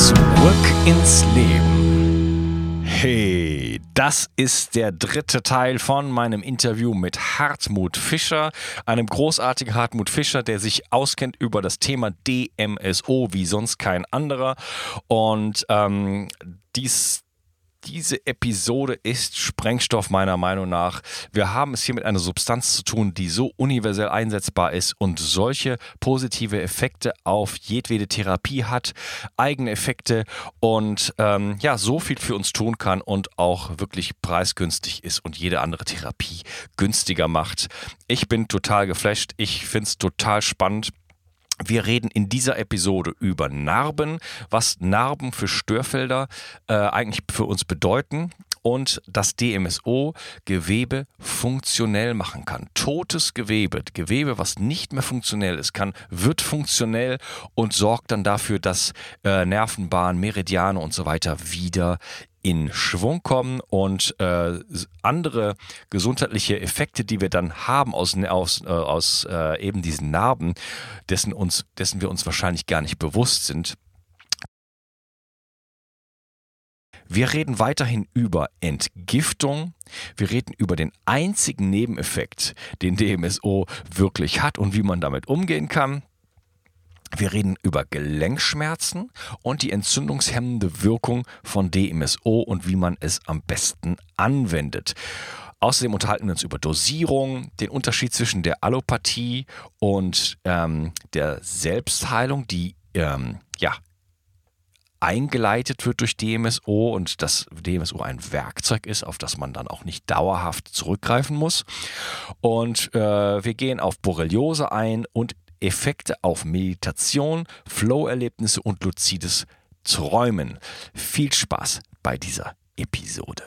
Zurück ins Leben. Hey, das ist der dritte Teil von meinem Interview mit Hartmut Fischer, einem großartigen Hartmut Fischer, der sich auskennt über das Thema DMSO wie sonst kein anderer. Und ähm, dies diese Episode ist Sprengstoff meiner Meinung nach. Wir haben es hier mit einer Substanz zu tun, die so universell einsetzbar ist und solche positive Effekte auf jedwede Therapie hat, eigene Effekte und ähm, ja, so viel für uns tun kann und auch wirklich preisgünstig ist und jede andere Therapie günstiger macht. Ich bin total geflasht. Ich finde es total spannend. Wir reden in dieser Episode über Narben, was Narben für Störfelder äh, eigentlich für uns bedeuten und das DMSO Gewebe funktionell machen kann. Totes Gewebe, Gewebe, was nicht mehr funktionell ist, kann, wird funktionell und sorgt dann dafür, dass äh, Nervenbahnen, Meridiane und so weiter wieder in Schwung kommen und äh, andere gesundheitliche Effekte, die wir dann haben aus, aus, äh, aus äh, eben diesen Narben, dessen, uns, dessen wir uns wahrscheinlich gar nicht bewusst sind. Wir reden weiterhin über Entgiftung. Wir reden über den einzigen Nebeneffekt, den DMSO wirklich hat und wie man damit umgehen kann. Wir reden über Gelenkschmerzen und die entzündungshemmende Wirkung von DMSO und wie man es am besten anwendet. Außerdem unterhalten wir uns über Dosierung, den Unterschied zwischen der Allopathie und ähm, der Selbstheilung, die ähm, ja eingeleitet wird durch DMSO und dass DMSO ein Werkzeug ist, auf das man dann auch nicht dauerhaft zurückgreifen muss. Und äh, wir gehen auf Borreliose ein und Effekte auf Meditation, Flow-Erlebnisse und luzides Träumen. Viel Spaß bei dieser Episode.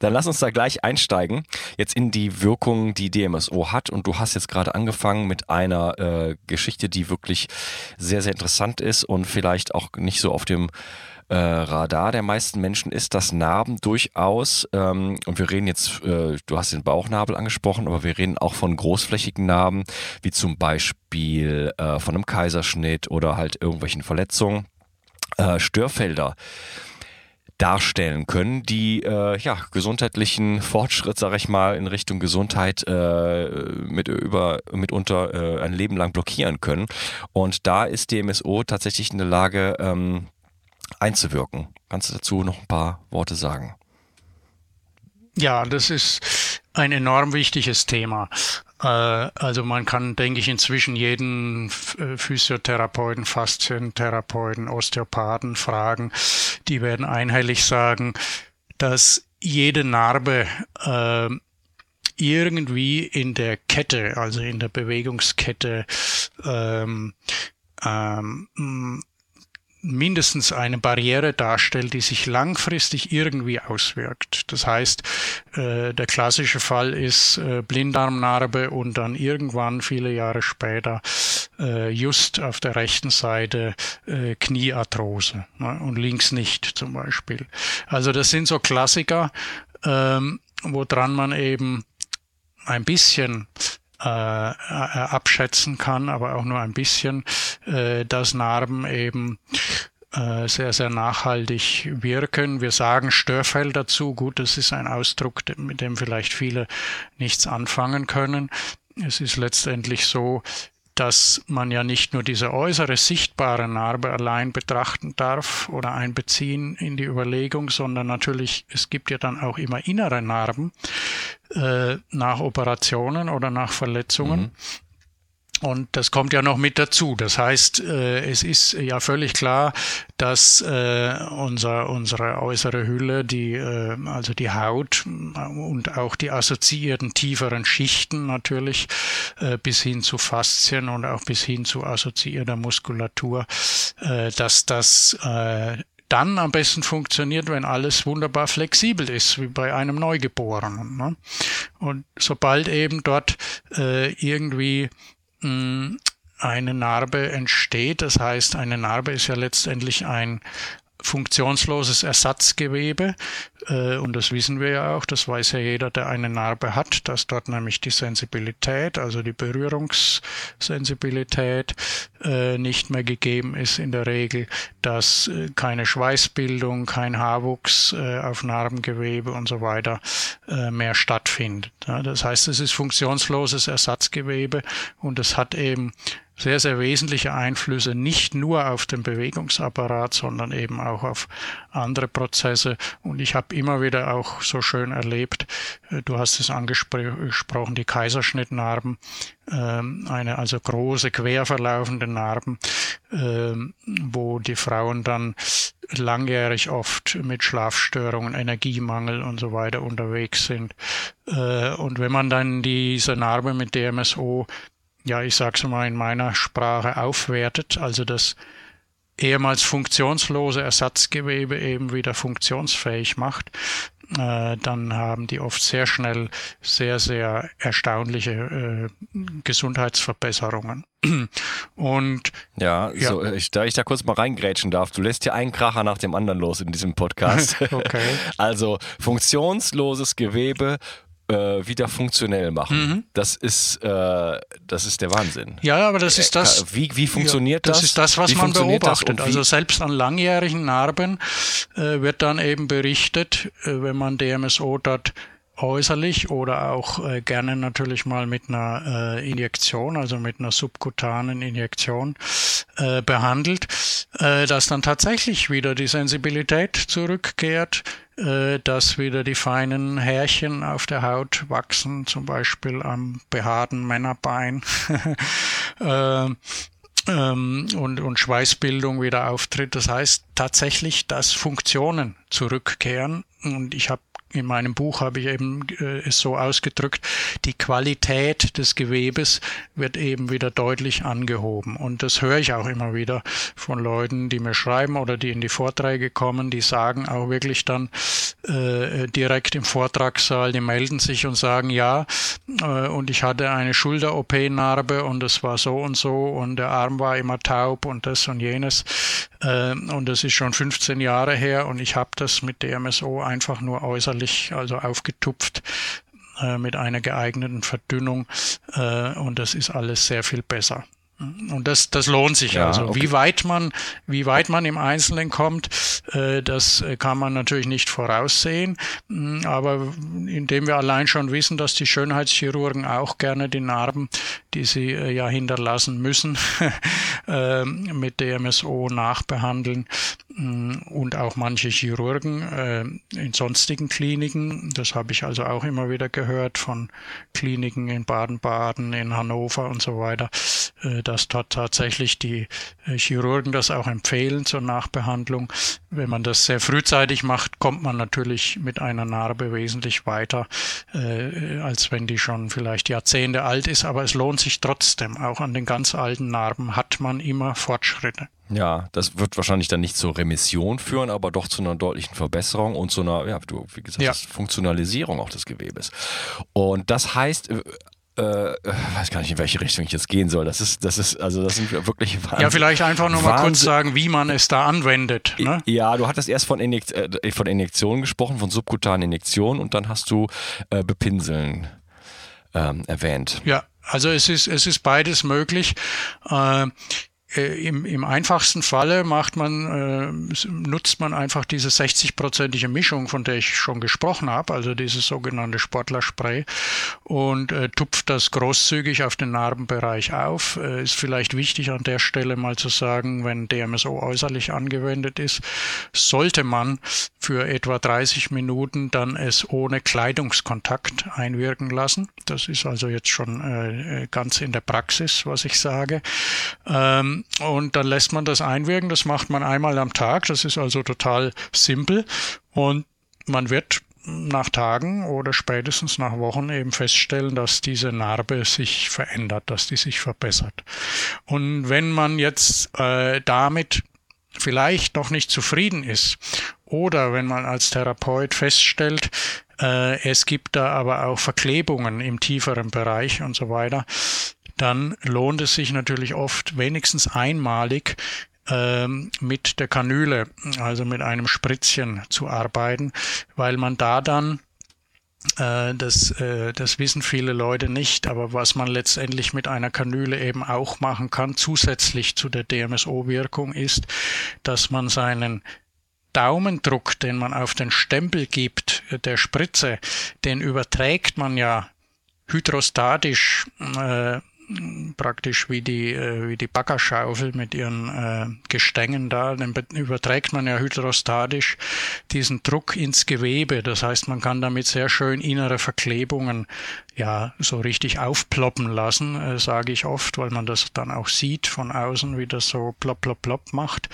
Dann lass uns da gleich einsteigen, jetzt in die Wirkung, die DMSO hat. Und du hast jetzt gerade angefangen mit einer äh, Geschichte, die wirklich sehr, sehr interessant ist und vielleicht auch nicht so auf dem äh, Radar der meisten Menschen ist, dass Narben durchaus, ähm, und wir reden jetzt, äh, du hast den Bauchnabel angesprochen, aber wir reden auch von großflächigen Narben, wie zum Beispiel äh, von einem Kaiserschnitt oder halt irgendwelchen Verletzungen, äh, Störfelder darstellen können, die äh, ja gesundheitlichen Fortschritt, sage ich mal, in Richtung Gesundheit äh, mit über mitunter äh, ein Leben lang blockieren können. Und da ist DMSO tatsächlich in der Lage, ähm, einzuwirken. Kannst du dazu noch ein paar Worte sagen? Ja, das ist ein enorm wichtiges Thema. Äh, also man kann, denke ich, inzwischen jeden äh, Physiotherapeuten, Faszientherapeuten, Osteopathen fragen. Die werden einhellig sagen, dass jede Narbe äh, irgendwie in der Kette, also in der Bewegungskette, ähm, ähm, mindestens eine Barriere darstellt, die sich langfristig irgendwie auswirkt. Das heißt, äh, der klassische Fall ist äh, Blinddarmnarbe und dann irgendwann viele Jahre später äh, just auf der rechten Seite äh, Kniearthrose ne, und links nicht zum Beispiel. Also das sind so Klassiker, ähm, woran man eben ein bisschen äh, abschätzen kann, aber auch nur ein bisschen, äh, dass Narben eben äh, sehr, sehr nachhaltig wirken. Wir sagen Störfeld dazu. Gut, das ist ein Ausdruck, mit dem vielleicht viele nichts anfangen können. Es ist letztendlich so, dass man ja nicht nur diese äußere sichtbare Narbe allein betrachten darf oder einbeziehen in die Überlegung, sondern natürlich, es gibt ja dann auch immer innere Narben äh, nach Operationen oder nach Verletzungen. Mhm. Und das kommt ja noch mit dazu. Das heißt, äh, es ist ja völlig klar, dass äh, unser, unsere äußere Hülle, die, äh, also die Haut und auch die assoziierten tieferen Schichten natürlich bis hin zu Faszien und auch bis hin zu assoziierter Muskulatur, dass das dann am besten funktioniert, wenn alles wunderbar flexibel ist, wie bei einem Neugeborenen. Ne? Und sobald eben dort äh, irgendwie eine Narbe entsteht, das heißt, eine Narbe ist ja letztendlich ein funktionsloses Ersatzgewebe. Äh, und das wissen wir ja auch, das weiß ja jeder, der eine Narbe hat, dass dort nämlich die Sensibilität, also die Berührungssensibilität äh, nicht mehr gegeben ist in der Regel, dass äh, keine Schweißbildung, kein Haarwuchs auf Narbengewebe und so weiter mehr stattfindet. Das heißt, es ist funktionsloses Ersatzgewebe und es hat eben sehr, sehr wesentliche Einflüsse nicht nur auf den Bewegungsapparat, sondern eben auch auf andere Prozesse. Und ich habe immer wieder auch so schön erlebt, äh, du hast es angesprochen, die Kaiserschnittnarben, ähm, eine also große quer verlaufende Narben, ähm, wo die Frauen dann langjährig oft mit Schlafstörungen, Energiemangel und so weiter unterwegs sind. Äh, und wenn man dann diese Narbe mit DMSO ja, ich sag's mal in meiner Sprache, aufwertet, also das ehemals funktionslose Ersatzgewebe eben wieder funktionsfähig macht, äh, dann haben die oft sehr schnell sehr, sehr erstaunliche äh, Gesundheitsverbesserungen. Und ja, ja. So, ich, da ich da kurz mal reingrätschen darf, du lässt ja einen Kracher nach dem anderen los in diesem Podcast. okay. Also funktionsloses Gewebe äh, wieder funktionell machen. Mhm. Das ist äh, das ist der Wahnsinn. Ja, aber das ist das. Äh, wie, wie funktioniert ja, das? Das ist das, was wie man beobachtet. Also selbst an langjährigen Narben äh, wird dann eben berichtet, äh, wenn man DMSO dort äußerlich oder auch äh, gerne natürlich mal mit einer äh, Injektion, also mit einer subkutanen Injektion äh, behandelt, äh, dass dann tatsächlich wieder die Sensibilität zurückkehrt, äh, dass wieder die feinen Härchen auf der Haut wachsen, zum Beispiel am behaarten Männerbein. äh, ähm, und, und Schweißbildung wieder auftritt. Das heißt tatsächlich, dass Funktionen zurückkehren. Und ich habe in meinem Buch habe ich eben äh, es so ausgedrückt, die Qualität des Gewebes wird eben wieder deutlich angehoben. Und das höre ich auch immer wieder von Leuten, die mir schreiben oder die in die Vorträge kommen, die sagen auch wirklich dann äh, direkt im Vortragssaal, die melden sich und sagen, ja, äh, und ich hatte eine Schulter-OP-Narbe und es war so und so und der Arm war immer taub und das und jenes. Äh, und das ist schon 15 Jahre her und ich habe das mit DMSO einfach nur äußerlich also aufgetupft äh, mit einer geeigneten Verdünnung äh, und das ist alles sehr viel besser. Und das, das lohnt sich ja, also. Okay. Wie weit man, wie weit man im Einzelnen kommt, äh, das kann man natürlich nicht voraussehen. Mm, aber indem wir allein schon wissen, dass die Schönheitschirurgen auch gerne die Narben, die sie äh, ja hinterlassen müssen, äh, mit DMSO nachbehandeln, mm, und auch manche Chirurgen äh, in sonstigen Kliniken. Das habe ich also auch immer wieder gehört von Kliniken in Baden-Baden, in Hannover und so weiter äh, dass dort tatsächlich die äh, Chirurgen das auch empfehlen zur Nachbehandlung. Wenn man das sehr frühzeitig macht, kommt man natürlich mit einer Narbe wesentlich weiter, äh, als wenn die schon vielleicht Jahrzehnte alt ist. Aber es lohnt sich trotzdem. Auch an den ganz alten Narben hat man immer Fortschritte. Ja, das wird wahrscheinlich dann nicht zur Remission führen, aber doch zu einer deutlichen Verbesserung und zu einer, ja, du, wie gesagt, ja. Funktionalisierung auch des Gewebes. Und das heißt, äh, weiß gar nicht, in welche Richtung ich jetzt gehen soll. Das ist, das ist, also das sind wirklich Wahnsinn. Ja, vielleicht einfach nur mal kurz sagen, wie man es da anwendet. Ne? Ja, du hattest erst von, Injekt äh, von Injektionen gesprochen, von subkutanen Injektionen und dann hast du äh, Bepinseln ähm, erwähnt. Ja, also es ist, es ist beides möglich. Äh, äh, im, im einfachsten Falle macht man, äh, nutzt man einfach diese 60-prozentige Mischung, von der ich schon gesprochen habe, also dieses sogenannte Sportlerspray und äh, tupft das großzügig auf den Narbenbereich auf. Äh, ist vielleicht wichtig an der Stelle mal zu sagen, wenn DMSO äußerlich angewendet ist, sollte man für etwa 30 Minuten dann es ohne Kleidungskontakt einwirken lassen. Das ist also jetzt schon äh, ganz in der Praxis, was ich sage. Ähm, und dann lässt man das einwirken. Das macht man einmal am Tag. Das ist also total simpel. Und man wird nach Tagen oder spätestens nach Wochen eben feststellen, dass diese Narbe sich verändert, dass die sich verbessert. Und wenn man jetzt äh, damit vielleicht noch nicht zufrieden ist oder wenn man als Therapeut feststellt, äh, es gibt da aber auch Verklebungen im tieferen Bereich und so weiter, dann lohnt es sich natürlich oft wenigstens einmalig ähm, mit der Kanüle, also mit einem Spritzchen zu arbeiten, weil man da dann äh, das, äh, das wissen viele Leute nicht, aber was man letztendlich mit einer Kanüle eben auch machen kann, zusätzlich zu der DMSO-Wirkung, ist, dass man seinen Daumendruck, den man auf den Stempel gibt, der Spritze, den überträgt man ja hydrostatisch äh, praktisch wie die, äh, wie die Baggerschaufel mit ihren äh, Gestängen da, dann überträgt man ja hydrostatisch diesen Druck ins Gewebe. Das heißt, man kann damit sehr schön innere Verklebungen ja so richtig aufploppen lassen, äh, sage ich oft, weil man das dann auch sieht von außen, wie das so plopp, plopp, plopp macht.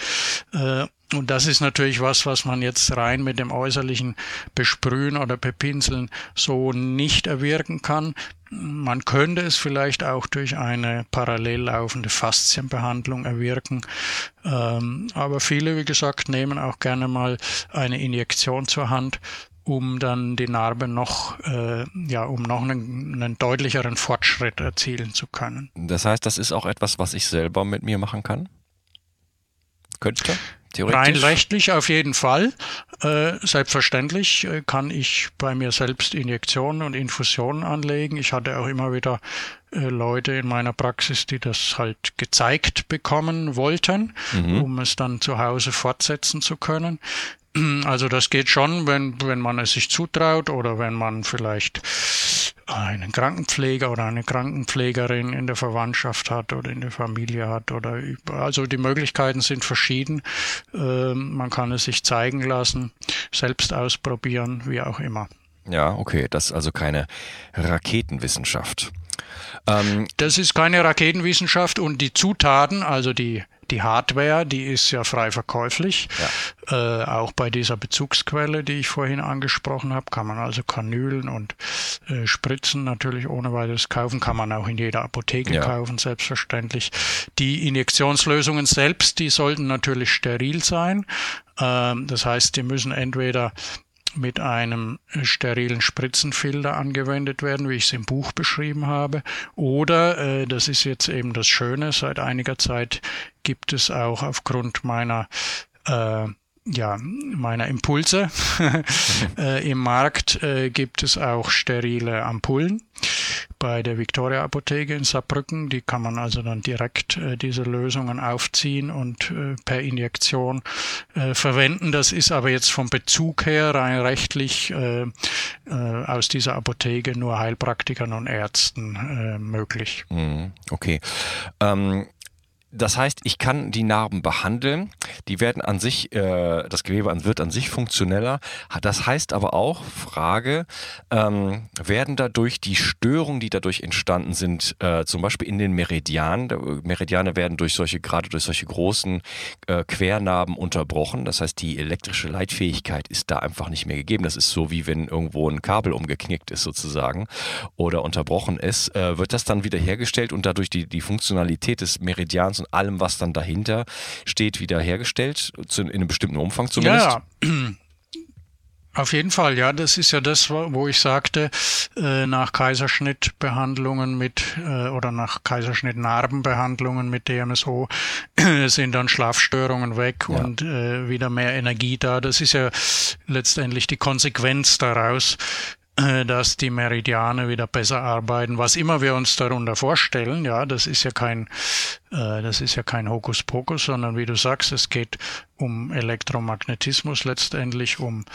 Äh, und das ist natürlich was, was man jetzt rein mit dem äußerlichen Besprühen oder Bepinseln so nicht erwirken kann. Man könnte es vielleicht auch durch eine parallel laufende Faszienbehandlung erwirken. Ähm, aber viele, wie gesagt, nehmen auch gerne mal eine Injektion zur Hand, um dann die Narbe noch, äh, ja, um noch einen, einen deutlicheren Fortschritt erzielen zu können. Das heißt, das ist auch etwas, was ich selber mit mir machen kann? Könnte? Rein rechtlich auf jeden Fall. Äh, selbstverständlich äh, kann ich bei mir selbst Injektionen und Infusionen anlegen. Ich hatte auch immer wieder äh, Leute in meiner Praxis, die das halt gezeigt bekommen wollten, mhm. um es dann zu Hause fortsetzen zu können. Also das geht schon, wenn, wenn man es sich zutraut oder wenn man vielleicht einen Krankenpfleger oder eine Krankenpflegerin in der Verwandtschaft hat oder in der Familie hat oder also die Möglichkeiten sind verschieden. Ähm, man kann es sich zeigen lassen, selbst ausprobieren, wie auch immer. Ja, okay, das ist also keine Raketenwissenschaft. Ähm, das ist keine Raketenwissenschaft und die Zutaten, also die die Hardware, die ist ja frei verkäuflich. Ja. Äh, auch bei dieser Bezugsquelle, die ich vorhin angesprochen habe, kann man also Kanülen und äh, Spritzen natürlich ohne weiteres kaufen. Kann man auch in jeder Apotheke ja. kaufen, selbstverständlich. Die Injektionslösungen selbst, die sollten natürlich steril sein. Ähm, das heißt, die müssen entweder mit einem sterilen Spritzenfilter angewendet werden, wie ich es im Buch beschrieben habe. Oder, äh, das ist jetzt eben das Schöne, seit einiger Zeit gibt es auch aufgrund meiner äh, ja, meiner Impulse äh, im Markt äh, gibt es auch sterile Ampullen bei der Victoria Apotheke in Saarbrücken. Die kann man also dann direkt äh, diese Lösungen aufziehen und äh, per Injektion äh, verwenden. Das ist aber jetzt vom Bezug her rein rechtlich äh, äh, aus dieser Apotheke nur Heilpraktikern und Ärzten äh, möglich. Mhm. Okay. Ähm das heißt, ich kann die Narben behandeln, die werden an sich, äh, das Gewebe wird an sich funktioneller. Das heißt aber auch, Frage, ähm, werden dadurch die Störungen, die dadurch entstanden sind, äh, zum Beispiel in den Meridianen, Meridiane werden durch solche, gerade durch solche großen äh, Quernarben unterbrochen. Das heißt, die elektrische Leitfähigkeit ist da einfach nicht mehr gegeben. Das ist so, wie wenn irgendwo ein Kabel umgeknickt ist sozusagen oder unterbrochen ist. Äh, wird das dann wieder hergestellt und dadurch die, die Funktionalität des Meridians und allem, was dann dahinter steht, wiederhergestellt, in einem bestimmten Umfang zumindest? Ja, ja. Auf jeden Fall, ja, das ist ja das, wo ich sagte, äh, nach Kaiserschnittbehandlungen mit äh, oder nach Kaiserschnittnarbenbehandlungen mit DMSO sind dann Schlafstörungen weg ja. und äh, wieder mehr Energie da. Das ist ja letztendlich die Konsequenz daraus, dass die Meridiane wieder besser arbeiten, was immer wir uns darunter vorstellen. Ja, das ist ja kein, äh, das ist ja kein Hokuspokus, sondern wie du sagst, es geht um Elektromagnetismus letztendlich, um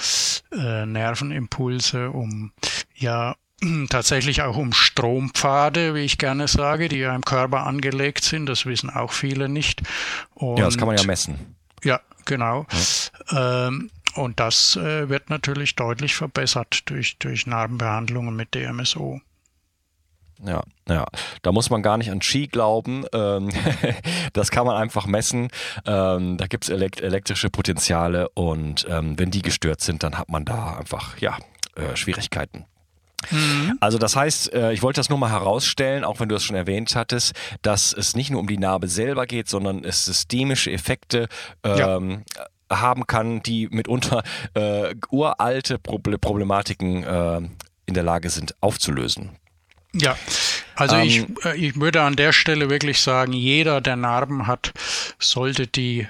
äh, Nervenimpulse, um ja tatsächlich auch um Strompfade, wie ich gerne sage, die ja im Körper angelegt sind. Das wissen auch viele nicht. Und, ja, das kann man ja messen. Ja, genau. Ja. Ähm, und das äh, wird natürlich deutlich verbessert durch, durch Narbenbehandlungen mit DMSO. Ja, ja, da muss man gar nicht an Ski glauben. Ähm, das kann man einfach messen. Ähm, da gibt es elekt elektrische Potenziale und ähm, wenn die gestört sind, dann hat man da einfach ja, äh, Schwierigkeiten. Mhm. Also das heißt, äh, ich wollte das nur mal herausstellen, auch wenn du es schon erwähnt hattest, dass es nicht nur um die Narbe selber geht, sondern es systemische Effekte ähm, ja. Haben kann, die mitunter äh, uralte Problematiken äh, in der Lage sind aufzulösen. Ja, also ähm, ich, äh, ich würde an der Stelle wirklich sagen, jeder, der Narben hat, sollte die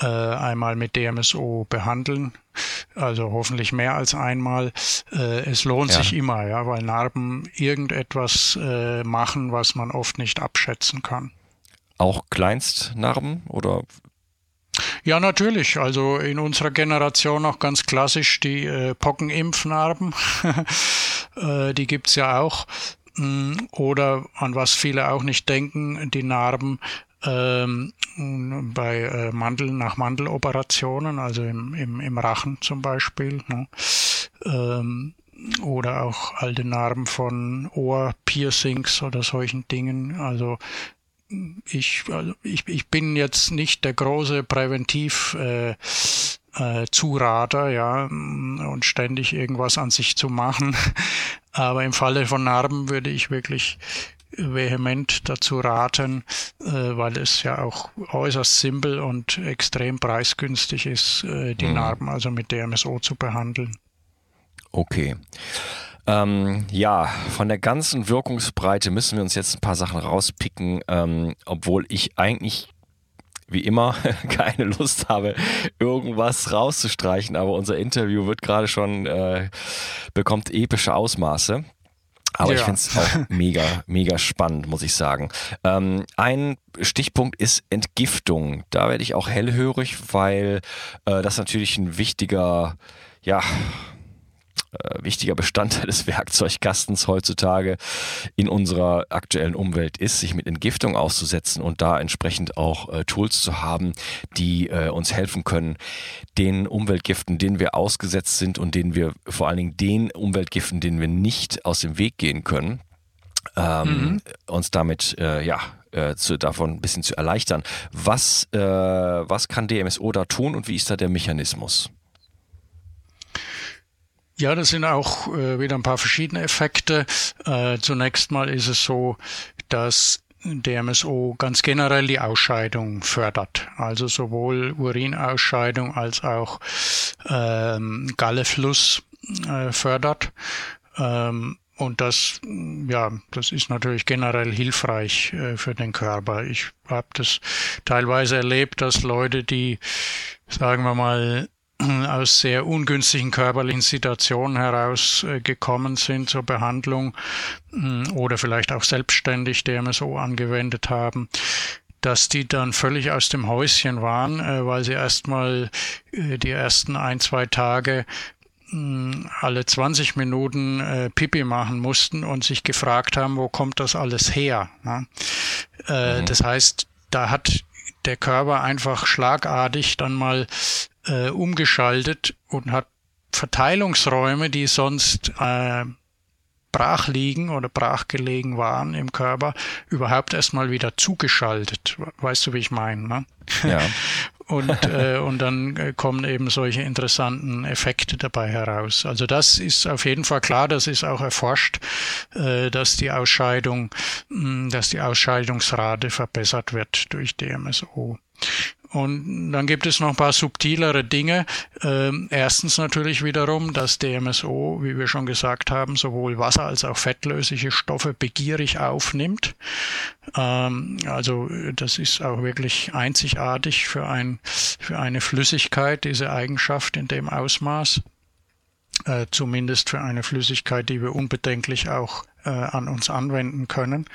äh, einmal mit DMSO behandeln. Also hoffentlich mehr als einmal. Äh, es lohnt ja. sich immer, ja, weil Narben irgendetwas äh, machen, was man oft nicht abschätzen kann. Auch Kleinstnarben oder ja, natürlich. Also in unserer Generation auch ganz klassisch die äh, Pockenimpfnarben. äh, die gibt's ja auch. Mm, oder an was viele auch nicht denken, die Narben ähm, bei äh, Mandel nach Mandeloperationen, also im, im, im Rachen zum Beispiel. Ne? Ähm, oder auch alte Narben von Ohrpiercings oder solchen Dingen. Also ich, also ich, ich bin jetzt nicht der große Präventiv äh, äh, Zurater, ja, und ständig irgendwas an sich zu machen. Aber im Falle von Narben würde ich wirklich vehement dazu raten, äh, weil es ja auch äußerst simpel und extrem preisgünstig ist, äh, die mhm. Narben also mit DMSO zu behandeln. Okay. Ähm, ja, von der ganzen Wirkungsbreite müssen wir uns jetzt ein paar Sachen rauspicken, ähm, obwohl ich eigentlich wie immer keine Lust habe, irgendwas rauszustreichen, aber unser Interview wird gerade schon, äh, bekommt epische Ausmaße. Aber ja. ich finde es auch mega, mega spannend, muss ich sagen. Ähm, ein Stichpunkt ist Entgiftung. Da werde ich auch hellhörig, weil äh, das natürlich ein wichtiger, ja, äh, wichtiger Bestandteil des Werkzeugkastens heutzutage in unserer aktuellen Umwelt ist, sich mit Entgiftung auszusetzen und da entsprechend auch äh, Tools zu haben, die äh, uns helfen können, den Umweltgiften, denen wir ausgesetzt sind und denen wir vor allen Dingen den Umweltgiften, denen wir nicht aus dem Weg gehen können, ähm, mhm. uns damit äh, ja äh, zu, davon ein bisschen zu erleichtern. Was, was kann DMSO da tun und wie ist da der Mechanismus? Ja, das sind auch äh, wieder ein paar verschiedene Effekte. Äh, zunächst mal ist es so, dass DMSO ganz generell die Ausscheidung fördert. Also sowohl Urinausscheidung als auch ähm, Gallefluss äh, fördert. Ähm, und das, ja, das ist natürlich generell hilfreich äh, für den Körper. Ich habe das teilweise erlebt, dass Leute, die, sagen wir mal, aus sehr ungünstigen körperlichen Situationen heraus äh, sind zur Behandlung mm, oder vielleicht auch selbstständig DMSO angewendet haben, dass die dann völlig aus dem Häuschen waren, äh, weil sie erstmal äh, die ersten ein, zwei Tage mm, alle 20 Minuten äh, Pipi machen mussten und sich gefragt haben, wo kommt das alles her? Ne? Äh, mhm. Das heißt, da hat der Körper einfach schlagartig dann mal äh, umgeschaltet und hat Verteilungsräume, die sonst äh, brach liegen oder brach gelegen waren im Körper, überhaupt erstmal wieder zugeschaltet. Weißt du, wie ich meine? Ne? Ja. und, äh, und dann äh, kommen eben solche interessanten Effekte dabei heraus. Also das ist auf jeden Fall klar, das ist auch erforscht, äh, dass die Ausscheidung, mh, dass die Ausscheidungsrate verbessert wird durch DMSO. Und dann gibt es noch ein paar subtilere Dinge. Ähm, erstens natürlich wiederum, dass DMSO, wie wir schon gesagt haben, sowohl Wasser als auch fettlösliche Stoffe begierig aufnimmt. Ähm, also das ist auch wirklich einzigartig für, ein, für eine Flüssigkeit, diese Eigenschaft in dem Ausmaß. Äh, zumindest für eine Flüssigkeit, die wir unbedenklich auch äh, an uns anwenden können.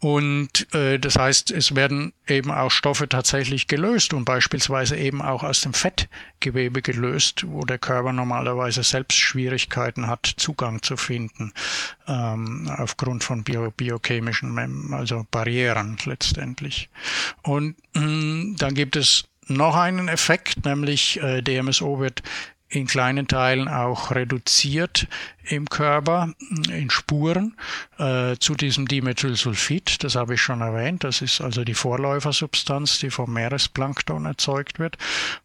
Und äh, das heißt, es werden eben auch Stoffe tatsächlich gelöst und beispielsweise eben auch aus dem Fettgewebe gelöst, wo der Körper normalerweise selbst Schwierigkeiten hat, Zugang zu finden, ähm, aufgrund von bio biochemischen, also Barrieren letztendlich. Und mh, hm, dann gibt es noch einen Effekt, nämlich äh, DMSO wird in kleinen Teilen auch reduziert im Körper in Spuren äh, zu diesem Dimethylsulfid. Das habe ich schon erwähnt. Das ist also die Vorläufersubstanz, die vom Meeresplankton erzeugt wird.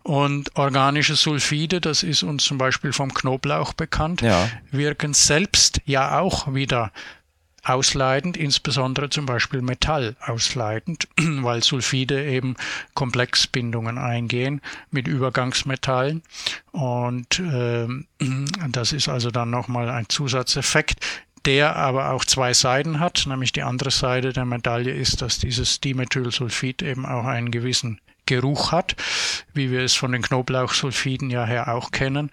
Und organische Sulfide, das ist uns zum Beispiel vom Knoblauch bekannt, ja. wirken selbst ja auch wieder ausleitend, insbesondere zum Beispiel Metall ausleitend, weil Sulfide eben Komplexbindungen eingehen mit Übergangsmetallen. Und äh, das ist also dann nochmal ein Zusatzeffekt, der aber auch zwei Seiten hat, nämlich die andere Seite der Medaille ist, dass dieses Dimethylsulfid eben auch einen gewissen Geruch hat, wie wir es von den Knoblauchsulfiden ja her auch kennen.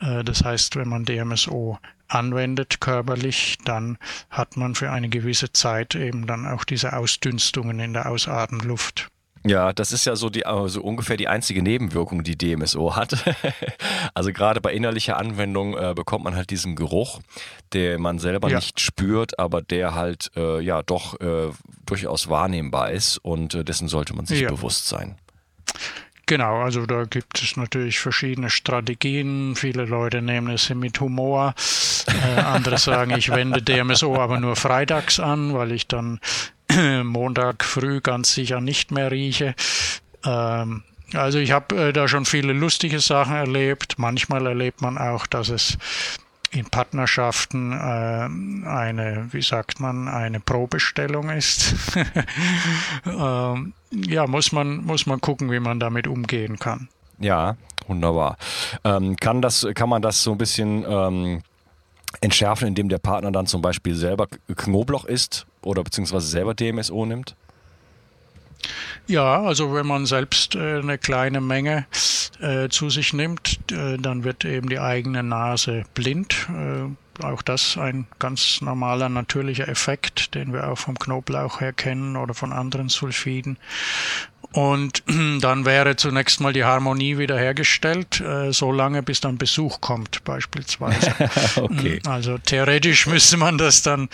Äh, das heißt, wenn man DMSO anwendet körperlich, dann hat man für eine gewisse Zeit eben dann auch diese Ausdünstungen in der Ausatemluft. Ja, das ist ja so die also ungefähr die einzige Nebenwirkung, die DMSO hat. also gerade bei innerlicher Anwendung äh, bekommt man halt diesen Geruch, der man selber ja. nicht spürt, aber der halt äh, ja doch äh, durchaus wahrnehmbar ist und äh, dessen sollte man sich ja. bewusst sein. Genau, also da gibt es natürlich verschiedene Strategien. Viele Leute nehmen es mit Humor. Äh, andere sagen, ich wende DMSO aber nur freitags an, weil ich dann Montag früh ganz sicher nicht mehr rieche. Ähm, also ich habe äh, da schon viele lustige Sachen erlebt. Manchmal erlebt man auch, dass es in Partnerschaften äh, eine, wie sagt man, eine Probestellung ist. ähm, ja, muss man, muss man gucken, wie man damit umgehen kann. Ja, wunderbar. Ähm, kann, das, kann man das so ein bisschen ähm, entschärfen, indem der Partner dann zum Beispiel selber Knoblauch isst oder beziehungsweise selber DMSO nimmt? Ja, also wenn man selbst äh, eine kleine Menge äh, zu sich nimmt, äh, dann wird eben die eigene Nase blind. Auch das ein ganz normaler natürlicher Effekt, den wir auch vom Knoblauch her kennen oder von anderen Sulfiden. Und dann wäre zunächst mal die Harmonie wiederhergestellt, äh, so lange bis dann Besuch kommt, beispielsweise. okay. Mm, also theoretisch müsste man das dann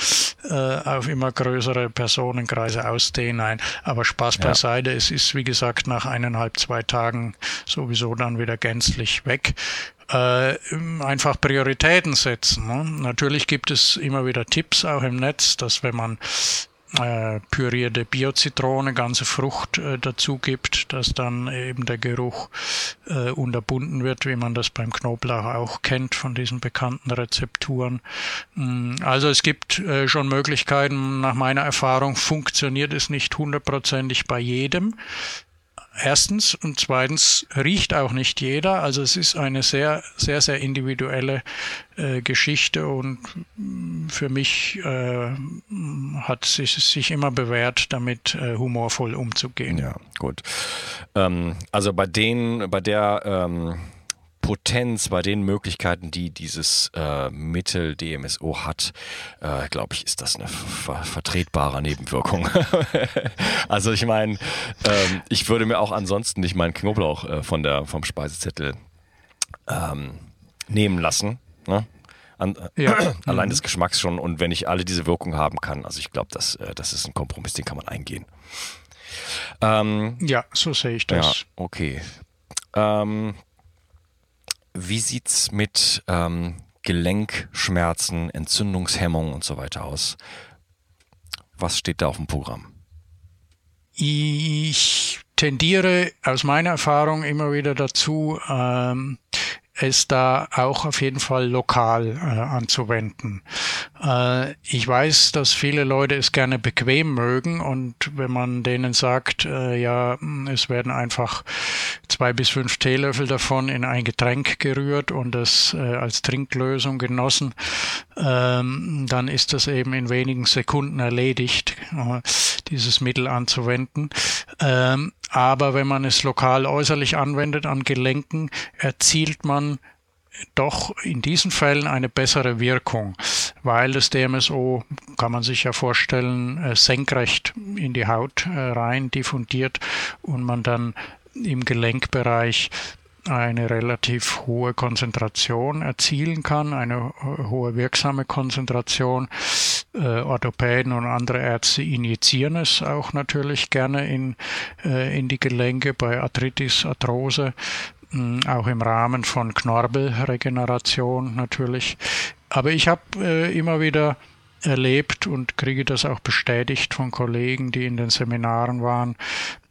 äh, auf immer größere Personenkreise ausdehnen. Aber Spaß ja. beiseite, es ist wie gesagt nach eineinhalb, zwei Tagen sowieso dann wieder gänzlich weg. Äh, einfach Prioritäten setzen. Ne? Natürlich gibt es immer wieder Tipps auch im Netz, dass wenn man äh, pürierte Biozitrone, ganze Frucht äh, dazu gibt, dass dann eben der Geruch äh, unterbunden wird, wie man das beim Knoblauch auch kennt von diesen bekannten Rezepturen. Mm, also es gibt äh, schon Möglichkeiten. Nach meiner Erfahrung funktioniert es nicht hundertprozentig bei jedem erstens und zweitens riecht auch nicht jeder. Also es ist eine sehr, sehr, sehr individuelle äh, Geschichte und mm, für mich äh, hat es sich, immer bewährt, damit äh, humorvoll umzugehen. Ja, gut. Ähm, also bei denen, bei der ähm Potenz, bei den Möglichkeiten, die dieses äh, Mittel DMSO hat, äh, glaube ich, ist das eine ver vertretbare Nebenwirkung. also ich meine, ähm, ich würde mir auch ansonsten nicht meinen Knoblauch äh, von der, vom Speisezettel ähm, nehmen lassen. Ne? An, ja. allein mhm. des Geschmacks schon und wenn ich alle diese Wirkung haben kann, also ich glaube, das, äh, das ist ein Kompromiss, den kann man eingehen. Ähm, ja, so sehe ich das. Ja, okay. Ähm, wie sieht es mit ähm, Gelenkschmerzen, Entzündungshemmung und so weiter aus? Was steht da auf dem Programm? Ich tendiere aus meiner Erfahrung immer wieder dazu, ähm, es da auch auf jeden Fall lokal äh, anzuwenden. Äh, ich weiß, dass viele Leute es gerne bequem mögen und wenn man denen sagt, äh, ja, es werden einfach zwei bis fünf Teelöffel davon in ein Getränk gerührt und das äh, als Trinklösung genossen, ähm, dann ist das eben in wenigen Sekunden erledigt, dieses Mittel anzuwenden. Ähm, aber wenn man es lokal äußerlich anwendet an Gelenken, erzielt man doch in diesen Fällen eine bessere Wirkung, weil das DMSO, kann man sich ja vorstellen, äh, senkrecht in die Haut äh, rein diffundiert und man dann im Gelenkbereich eine relativ hohe Konzentration erzielen kann, eine hohe wirksame Konzentration. Äh, Orthopäden und andere Ärzte injizieren es auch natürlich gerne in, in die Gelenke bei Arthritis, Arthrose, auch im Rahmen von Knorpelregeneration natürlich. Aber ich habe äh, immer wieder erlebt und kriege das auch bestätigt von Kollegen, die in den Seminaren waren,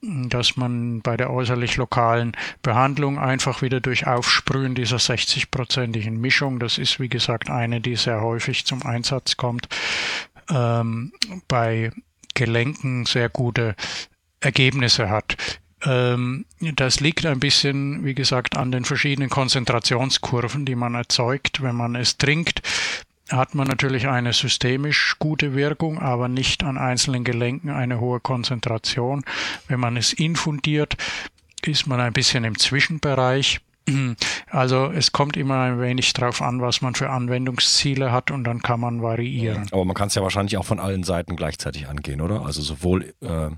dass man bei der äußerlich lokalen Behandlung einfach wieder durch Aufsprühen dieser 60-prozentigen Mischung, das ist wie gesagt eine, die sehr häufig zum Einsatz kommt, ähm, bei Gelenken sehr gute Ergebnisse hat. Ähm, das liegt ein bisschen, wie gesagt, an den verschiedenen Konzentrationskurven, die man erzeugt, wenn man es trinkt hat man natürlich eine systemisch gute Wirkung, aber nicht an einzelnen Gelenken eine hohe Konzentration. Wenn man es infundiert, ist man ein bisschen im Zwischenbereich. Also es kommt immer ein wenig drauf an, was man für Anwendungsziele hat und dann kann man variieren. Aber man kann es ja wahrscheinlich auch von allen Seiten gleichzeitig angehen, oder? Also sowohl äh,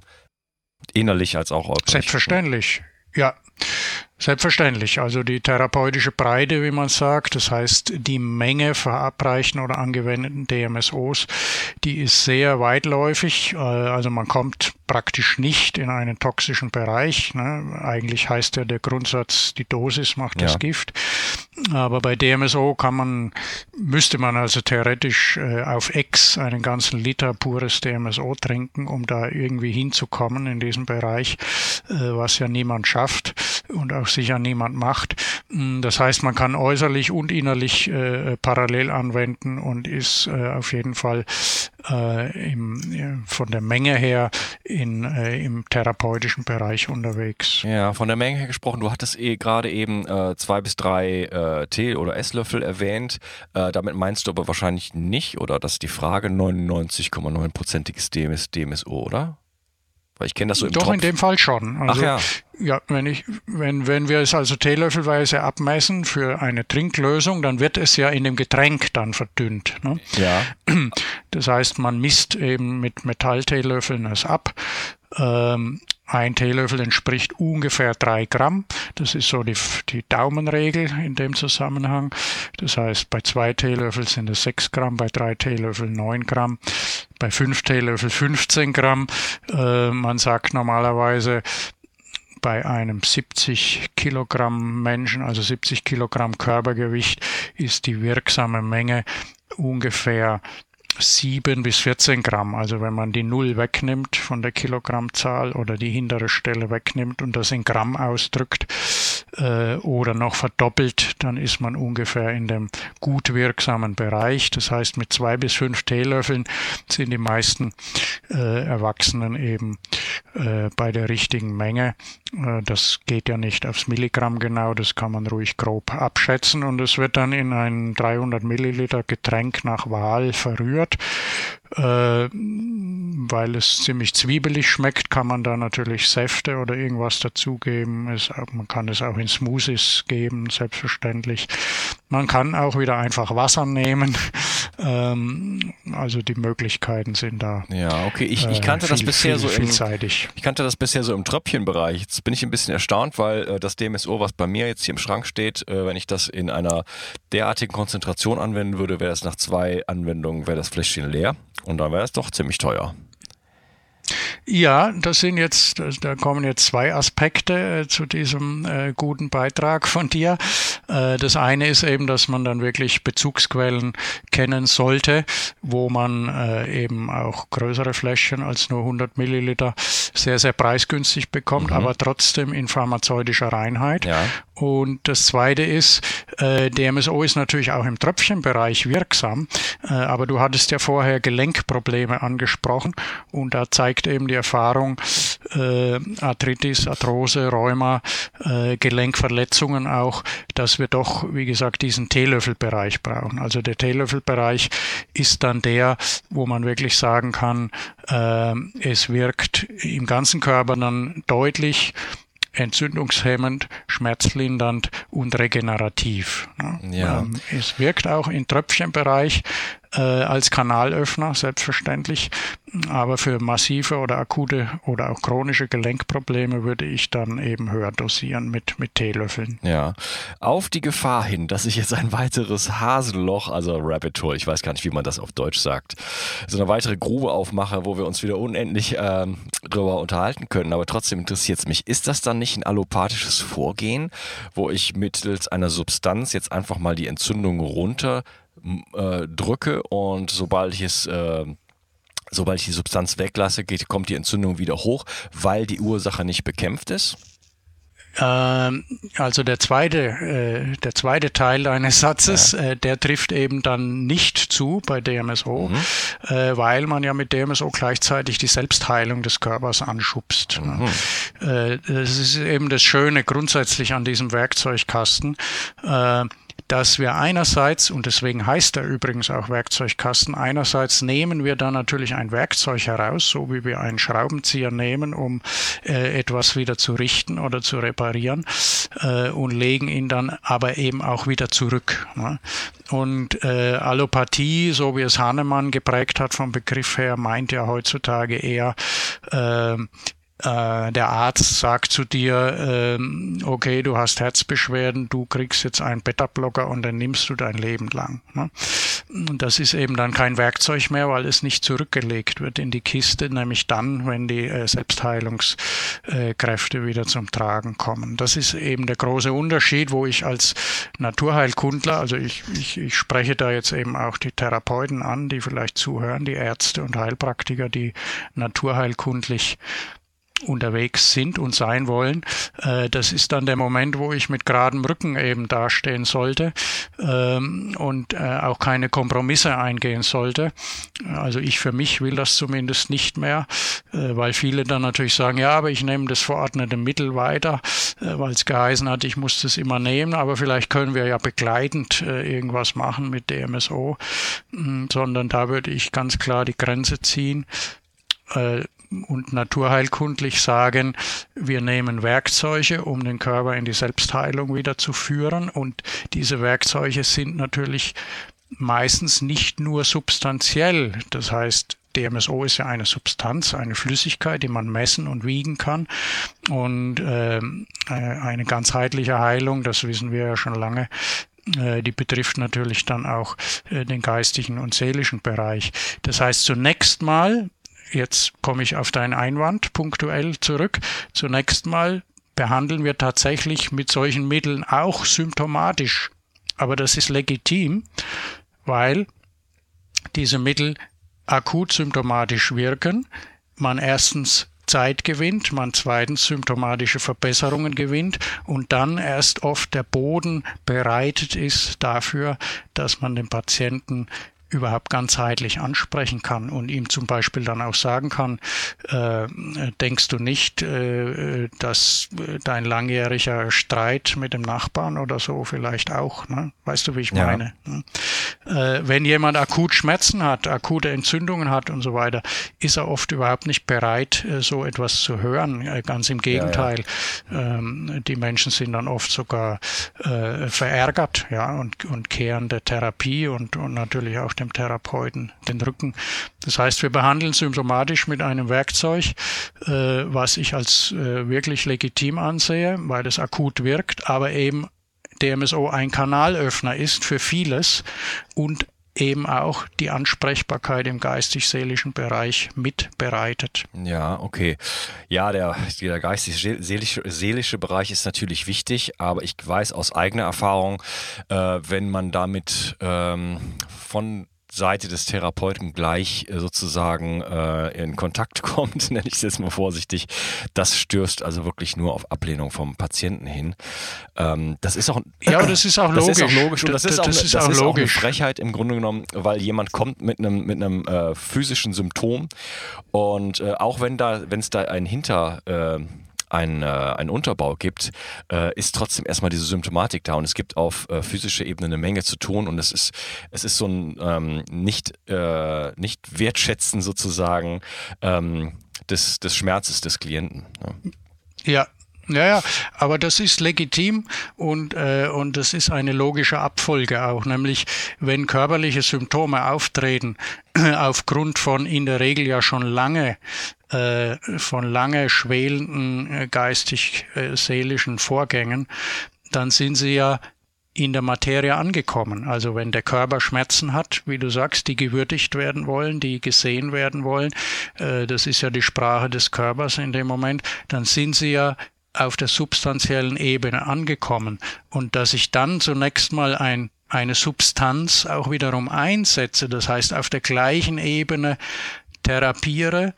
innerlich als auch äußerlich. Selbstverständlich, ja. Selbstverständlich. Also die therapeutische Breite, wie man sagt, das heißt die Menge verabreichten oder angewendeten DMSOs, die ist sehr weitläufig. Äh, also man kommt praktisch nicht in einen toxischen Bereich. Ne? Eigentlich heißt ja der Grundsatz, die Dosis macht ja. das Gift. Aber bei DMSO kann man, müsste man also theoretisch äh, auf X einen ganzen Liter pures DMSO trinken, um da irgendwie hinzukommen in diesem Bereich, äh, was ja niemand schafft und auch sicher niemand macht. Mm, das heißt, man kann äußerlich und innerlich äh, parallel anwenden und ist äh, auf jeden Fall äh, im, von der Menge her in, äh, im therapeutischen Bereich unterwegs. Ja, von der Menge her gesprochen, du hattest eh gerade eben äh, zwei bis drei äh, Tee- oder Esslöffel erwähnt. Äh, damit meinst du aber wahrscheinlich nicht, oder das ist die Frage, 99,9%iges DMS, DMSO, oder? Weil ich kenne das so im Doch, Topf. in dem Fall schon. Also, Ach ja. Ja, wenn, ich, wenn, wenn wir es also teelöffelweise abmessen für eine Trinklösung, dann wird es ja in dem Getränk dann verdünnt. Ne? Ja. Das heißt, man misst eben mit Metallteelöffeln es ab. Ähm, ein Teelöffel entspricht ungefähr drei Gramm. Das ist so die, die Daumenregel in dem Zusammenhang. Das heißt, bei zwei Teelöffeln sind es sechs Gramm, bei drei Teelöffeln neun Gramm, bei fünf Teelöffel 15 Gramm. Äh, man sagt normalerweise, bei einem 70 Kilogramm Menschen, also 70 Kilogramm Körpergewicht, ist die wirksame Menge ungefähr 7 bis 14 Gramm. Also wenn man die Null wegnimmt von der Kilogrammzahl oder die hintere Stelle wegnimmt und das in Gramm ausdrückt äh, oder noch verdoppelt, dann ist man ungefähr in dem gut wirksamen Bereich. Das heißt, mit zwei bis fünf Teelöffeln sind die meisten äh, Erwachsenen eben äh, bei der richtigen Menge. Äh, das geht ja nicht aufs Milligramm genau, das kann man ruhig grob abschätzen und es wird dann in ein 300 Milliliter Getränk nach Wahl verrührt. Äh, weil es ziemlich zwiebelig schmeckt, kann man da natürlich Säfte oder irgendwas dazugeben. man kann es auch in Smoothies geben, selbstverständlich. Man kann auch wieder einfach Wasser nehmen. Ähm, also die Möglichkeiten sind da. Ja, okay. Ich, ich kannte äh, viel, das bisher viel, so im, vielseitig. ich kannte das bisher so im Tröpfchenbereich. Jetzt bin ich ein bisschen erstaunt, weil äh, das DMSO, was bei mir jetzt hier im Schrank steht, äh, wenn ich das in einer derartigen Konzentration anwenden würde, wäre das nach zwei Anwendungen wäre das Fläschchen leer und dann wäre es doch ziemlich teuer. Ja, das sind jetzt, da kommen jetzt zwei Aspekte äh, zu diesem äh, guten Beitrag von dir. Äh, das eine ist eben, dass man dann wirklich Bezugsquellen kennen sollte, wo man äh, eben auch größere Fläschchen als nur 100 Milliliter sehr, sehr preisgünstig bekommt, mhm. aber trotzdem in pharmazeutischer Reinheit. Ja. Und das Zweite ist, äh, DMSO ist natürlich auch im Tröpfchenbereich wirksam, äh, aber du hattest ja vorher Gelenkprobleme angesprochen und da zeigt eben die Erfahrung, äh, Arthritis, Arthrose, Rheuma, äh, Gelenkverletzungen auch, dass wir doch, wie gesagt, diesen Teelöffelbereich brauchen. Also der Teelöffelbereich ist dann der, wo man wirklich sagen kann, äh, es wirkt im ganzen Körper dann deutlich entzündungshemmend, schmerzlindernd und regenerativ. Ja. Ähm, es wirkt auch im Tröpfchenbereich, äh, als Kanalöffner, selbstverständlich. Aber für massive oder akute oder auch chronische Gelenkprobleme würde ich dann eben höher dosieren mit, mit Teelöffeln. Ja. Auf die Gefahr hin, dass ich jetzt ein weiteres Hasenloch, also Rabbit Hole, ich weiß gar nicht, wie man das auf Deutsch sagt, so eine weitere Grube aufmache, wo wir uns wieder unendlich ähm, drüber unterhalten können. Aber trotzdem interessiert es mich. Ist das dann nicht ein allopathisches Vorgehen, wo ich mittels einer Substanz jetzt einfach mal die Entzündung runter äh, drücke und sobald ich es äh, sobald ich die Substanz weglasse, geht, kommt die Entzündung wieder hoch, weil die Ursache nicht bekämpft ist? Ähm, also der zweite, äh, der zweite Teil deines Satzes, ja. äh, der trifft eben dann nicht zu bei DMSO, mhm. äh, weil man ja mit DMSO gleichzeitig die Selbstheilung des Körpers anschubst. Mhm. Äh, das ist eben das Schöne grundsätzlich an diesem Werkzeugkasten dass wir einerseits, und deswegen heißt er übrigens auch Werkzeugkasten, einerseits nehmen wir da natürlich ein Werkzeug heraus, so wie wir einen Schraubenzieher nehmen, um äh, etwas wieder zu richten oder zu reparieren äh, und legen ihn dann aber eben auch wieder zurück. Ne? Und äh, Allopathie, so wie es Hahnemann geprägt hat vom Begriff her, meint ja heutzutage eher äh, äh, der Arzt sagt zu dir, ähm, okay, du hast Herzbeschwerden, du kriegst jetzt einen Beta-Blocker und dann nimmst du dein Leben lang. Ne? Und das ist eben dann kein Werkzeug mehr, weil es nicht zurückgelegt wird in die Kiste, nämlich dann, wenn die äh, Selbstheilungskräfte wieder zum Tragen kommen. Das ist eben der große Unterschied, wo ich als Naturheilkundler, also ich, ich, ich spreche da jetzt eben auch die Therapeuten an, die vielleicht zuhören, die Ärzte und Heilpraktiker, die naturheilkundlich unterwegs sind und sein wollen. Äh, das ist dann der Moment, wo ich mit geradem Rücken eben dastehen sollte ähm, und äh, auch keine Kompromisse eingehen sollte. Also ich für mich will das zumindest nicht mehr, äh, weil viele dann natürlich sagen, ja, aber ich nehme das verordnete Mittel weiter, weil es geheißen hat, ich muss das immer nehmen, aber vielleicht können wir ja begleitend irgendwas machen mit DMSO, hm, sondern da würde ich ganz klar die Grenze ziehen und naturheilkundlich sagen, wir nehmen Werkzeuge, um den Körper in die Selbstheilung wieder zu führen. Und diese Werkzeuge sind natürlich meistens nicht nur substanziell. Das heißt, DMSO ist ja eine Substanz, eine Flüssigkeit, die man messen und wiegen kann. Und äh, eine ganzheitliche Heilung, das wissen wir ja schon lange, äh, die betrifft natürlich dann auch äh, den geistigen und seelischen Bereich. Das heißt, zunächst mal jetzt komme ich auf deinen Einwand punktuell zurück. Zunächst mal behandeln wir tatsächlich mit solchen Mitteln auch symptomatisch. Aber das ist legitim, weil diese Mittel akut symptomatisch wirken. Man erstens Zeit gewinnt, man zweitens symptomatische Verbesserungen gewinnt und dann erst oft der Boden bereitet ist dafür, dass man den Patienten überhaupt ganzheitlich ansprechen kann und ihm zum Beispiel dann auch sagen kann, äh, denkst du nicht, äh, dass dein langjähriger Streit mit dem Nachbarn oder so vielleicht auch, ne? weißt du, wie ich meine? Ja. Ne? Äh, wenn jemand akut Schmerzen hat, akute Entzündungen hat und so weiter, ist er oft überhaupt nicht bereit, äh, so etwas zu hören. Ganz im Gegenteil. Ja, ja. Ähm, die Menschen sind dann oft sogar äh, verärgert ja, und, und kehren der Therapie und, und natürlich auch dem Therapeuten den Rücken. Das heißt, wir behandeln symptomatisch mit einem Werkzeug, äh, was ich als äh, wirklich legitim ansehe, weil es akut wirkt, aber eben DMSO ein Kanalöffner ist für vieles und eben auch die Ansprechbarkeit im geistig-seelischen Bereich mitbereitet. Ja, okay. Ja, der, der geistig-seelische seelische Bereich ist natürlich wichtig, aber ich weiß aus eigener Erfahrung, äh, wenn man damit ähm, von Seite des Therapeuten gleich äh, sozusagen äh, in Kontakt kommt, nenne ich es jetzt mal vorsichtig, das stößt also wirklich nur auf Ablehnung vom Patienten hin. Ähm, das ist auch ja, das ist auch logisch. Das ist auch logisch und das, das ist, auch, das ist, das ist auch eine Frechheit im Grunde genommen, weil jemand kommt mit einem mit einem äh, physischen Symptom und äh, auch wenn da wenn es da ein Hinter äh, ein, äh, einen Unterbau gibt, äh, ist trotzdem erstmal diese Symptomatik da und es gibt auf äh, physischer Ebene eine Menge zu tun und es ist, es ist so ein ähm, nicht, äh, nicht wertschätzen sozusagen ähm, des, des Schmerzes des Klienten. Ja. ja, Ja, ja, aber das ist legitim und, äh, und das ist eine logische Abfolge auch, nämlich wenn körperliche Symptome auftreten, aufgrund von in der Regel ja schon lange äh, von lange schwelenden äh, geistig-seelischen äh, Vorgängen, dann sind sie ja in der Materie angekommen. Also wenn der Körper Schmerzen hat, wie du sagst, die gewürdigt werden wollen, die gesehen werden wollen, das ist ja die Sprache des Körpers in dem Moment, dann sind sie ja auf der substanziellen Ebene angekommen. Und dass ich dann zunächst mal ein, eine Substanz auch wiederum einsetze, das heißt auf der gleichen Ebene therapiere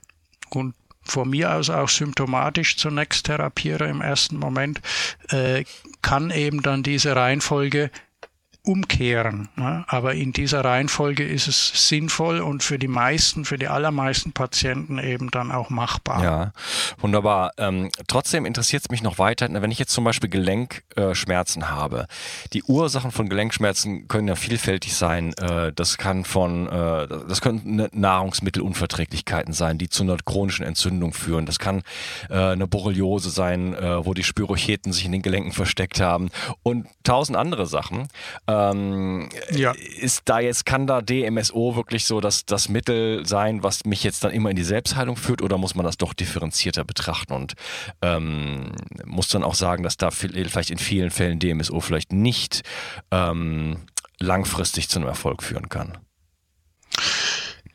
und von mir aus auch symptomatisch zunächst therapiere im ersten Moment, äh, kann eben dann diese Reihenfolge umkehren. Ne? Aber in dieser Reihenfolge ist es sinnvoll und für die meisten, für die allermeisten Patienten eben dann auch machbar. Ja, wunderbar. Ähm, trotzdem interessiert es mich noch weiter, wenn ich jetzt zum Beispiel Gelenkschmerzen äh, habe. Die Ursachen von Gelenkschmerzen können ja vielfältig sein. Äh, das kann von, äh, das können Nahrungsmittelunverträglichkeiten sein, die zu einer chronischen Entzündung führen. Das kann eine Borreliose sein, wo die Spirocheten sich in den Gelenken versteckt haben und tausend andere Sachen. Ähm, ja. Ist da jetzt, kann da DMSO wirklich so das, das Mittel sein, was mich jetzt dann immer in die Selbstheilung führt oder muss man das doch differenzierter betrachten und ähm, muss dann auch sagen, dass da vielleicht in vielen Fällen DMSO vielleicht nicht ähm, langfristig zu einem Erfolg führen kann?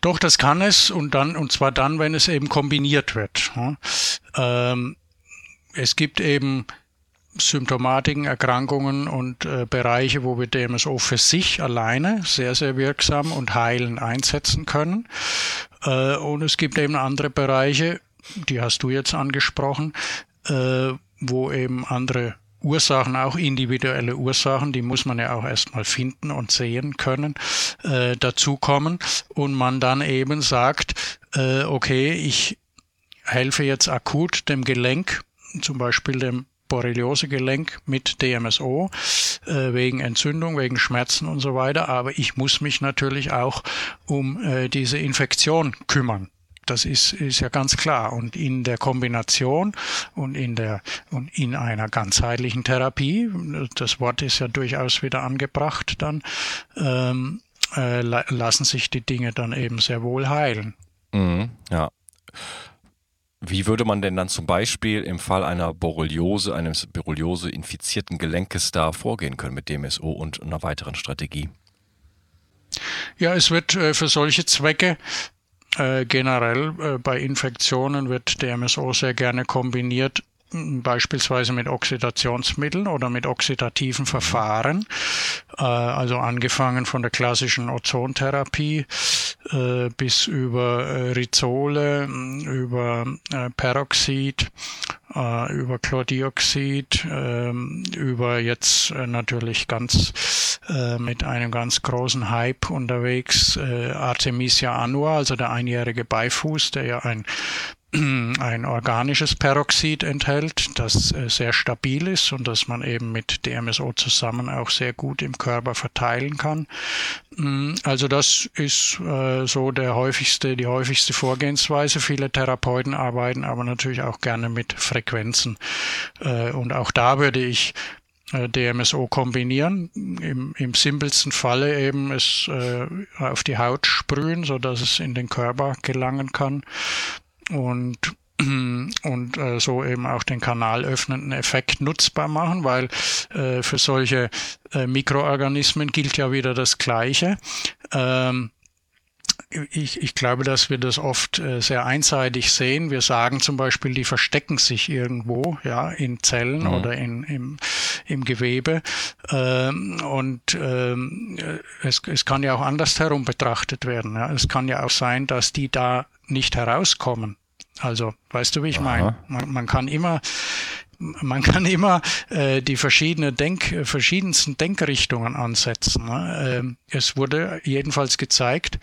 Doch, das kann es und dann, und zwar dann, wenn es eben kombiniert wird. Ähm, es gibt eben Symptomatiken, Erkrankungen und äh, Bereiche, wo wir DMSO für sich alleine sehr, sehr wirksam und heilend einsetzen können. Äh, und es gibt eben andere Bereiche, die hast du jetzt angesprochen, äh, wo eben andere Ursachen, auch individuelle Ursachen, die muss man ja auch erstmal finden und sehen können, äh, dazukommen und man dann eben sagt, äh, okay, ich helfe jetzt akut dem Gelenk, zum Beispiel dem Borreliosegelenk mit DMSO äh, wegen Entzündung, wegen Schmerzen und so weiter. Aber ich muss mich natürlich auch um äh, diese Infektion kümmern. Das ist, ist ja ganz klar. Und in der Kombination und in der und in einer ganzheitlichen Therapie, das Wort ist ja durchaus wieder angebracht, dann ähm, äh, lassen sich die Dinge dann eben sehr wohl heilen. Mhm, ja. Wie würde man denn dann zum Beispiel im Fall einer Borreliose, eines Borreliose-infizierten Gelenkes da vorgehen können mit DMSO und einer weiteren Strategie? Ja, es wird äh, für solche Zwecke äh, generell äh, bei Infektionen wird DMSO sehr gerne kombiniert beispielsweise mit Oxidationsmitteln oder mit oxidativen Verfahren, äh, also angefangen von der klassischen Ozontherapie äh, bis über äh, Rizole, über Peroxid, über Chlordioxid, ähm, über jetzt natürlich ganz mit einem ganz großen Hype unterwegs Artemisia annua, also der einjährige Beifuß, der ja ein ein organisches Peroxid enthält, das äh, sehr stabil ist und das man eben mit DMSO zusammen auch sehr gut im Körper verteilen kann. Mm, also das ist äh, so der häufigste, die häufigste Vorgehensweise. Viele Therapeuten arbeiten aber natürlich auch gerne mit Frequenzen. Äh, und auch da würde ich DMSO kombinieren. Im, im simpelsten Falle eben es äh, auf die Haut sprühen, so dass es in den Körper gelangen kann und und äh, so eben auch den kanalöffnenden Effekt nutzbar machen, weil äh, für solche äh, Mikroorganismen gilt ja wieder das Gleiche. Ähm, ich, ich glaube, dass wir das oft äh, sehr einseitig sehen. Wir sagen zum Beispiel, die verstecken sich irgendwo, ja, in Zellen mhm. oder in, im, im Gewebe. Ähm, und ähm, es, es kann ja auch andersherum betrachtet werden. Ja. Es kann ja auch sein, dass die da nicht herauskommen. Also, weißt du, wie ich meine? Man, man, kann immer, man kann immer äh, die verschiedene Denk, verschiedensten Denkrichtungen ansetzen. Ne? Äh, es wurde jedenfalls gezeigt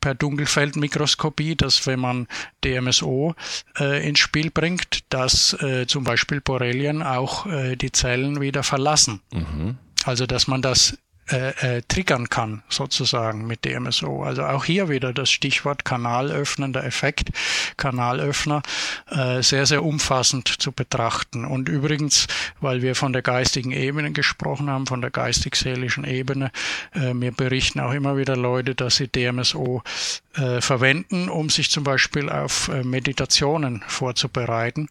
per Dunkelfeldmikroskopie, dass wenn man DMSO äh, ins Spiel bringt, dass äh, zum Beispiel Borrelien auch äh, die Zellen wieder verlassen. Mhm. Also dass man das äh, äh, triggern kann, sozusagen mit DMSO. Also auch hier wieder das Stichwort kanalöffnender Effekt, Kanalöffner, äh, sehr, sehr umfassend zu betrachten. Und übrigens, weil wir von der geistigen Ebene gesprochen haben, von der geistig-seelischen Ebene, äh, mir berichten auch immer wieder Leute, dass sie DMSO äh, verwenden, um sich zum Beispiel auf äh, Meditationen vorzubereiten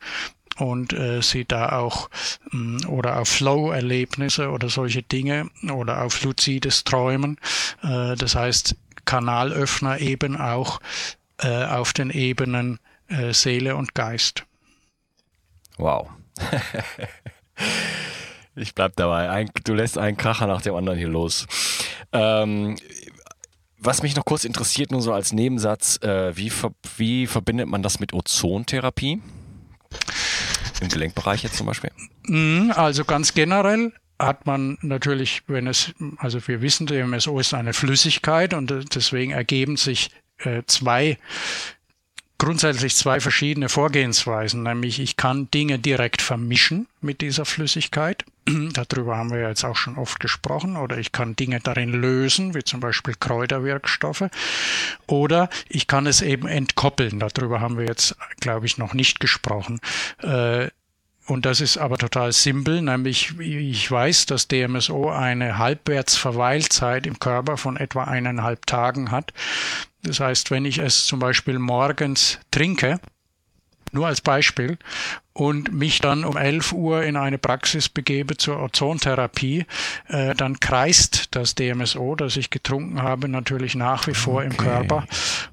und äh, sie da auch mh, mm, oder auf Flow-Erlebnisse oder solche Dinge oder auf luzides Träumen. Äh, das heißt, Kanalöffner eben auch äh, auf den Ebenen äh, Seele und Geist. Wow. ich bleib dabei. Ein, du lässt einen Kracher nach dem anderen hier los. Ähm, was mich noch kurz interessiert, nur so als Nebensatz, äh, wie, ver wie verbindet man das mit Ozontherapie? Im Gelenkbereich jetzt zum Beispiel? Mhm, also ganz generell hat man natürlich, wenn es, also wir wissen, der MSO ist eine Flüssigkeit und deswegen ergeben sich äh, zwei grundsätzlich zwei verschiedene Vorgehensweisen, nämlich ich kann Dinge direkt vermischen mit dieser Flüssigkeit. Darüber haben wir jetzt auch schon oft gesprochen. Oder ich kann Dinge darin lösen, wie zum Beispiel Kräuterwirkstoffe. Oder ich kann es eben entkoppeln. Darüber haben wir jetzt, glaube ich, noch nicht gesprochen. Äh, und das ist aber total simpel, nämlich ich weiß, dass DMSO eine Halbwertsverweilzeit im Körper von etwa eineinhalb Tagen hat. Das heißt, wenn ich es zum Beispiel morgens trinke, nur als Beispiel, und mich dann um 11 Uhr in eine Praxis begebe zur Ozontherapie, äh, dann kreist das DMSO, das ich getrunken habe, natürlich nach wie vor okay. im Körper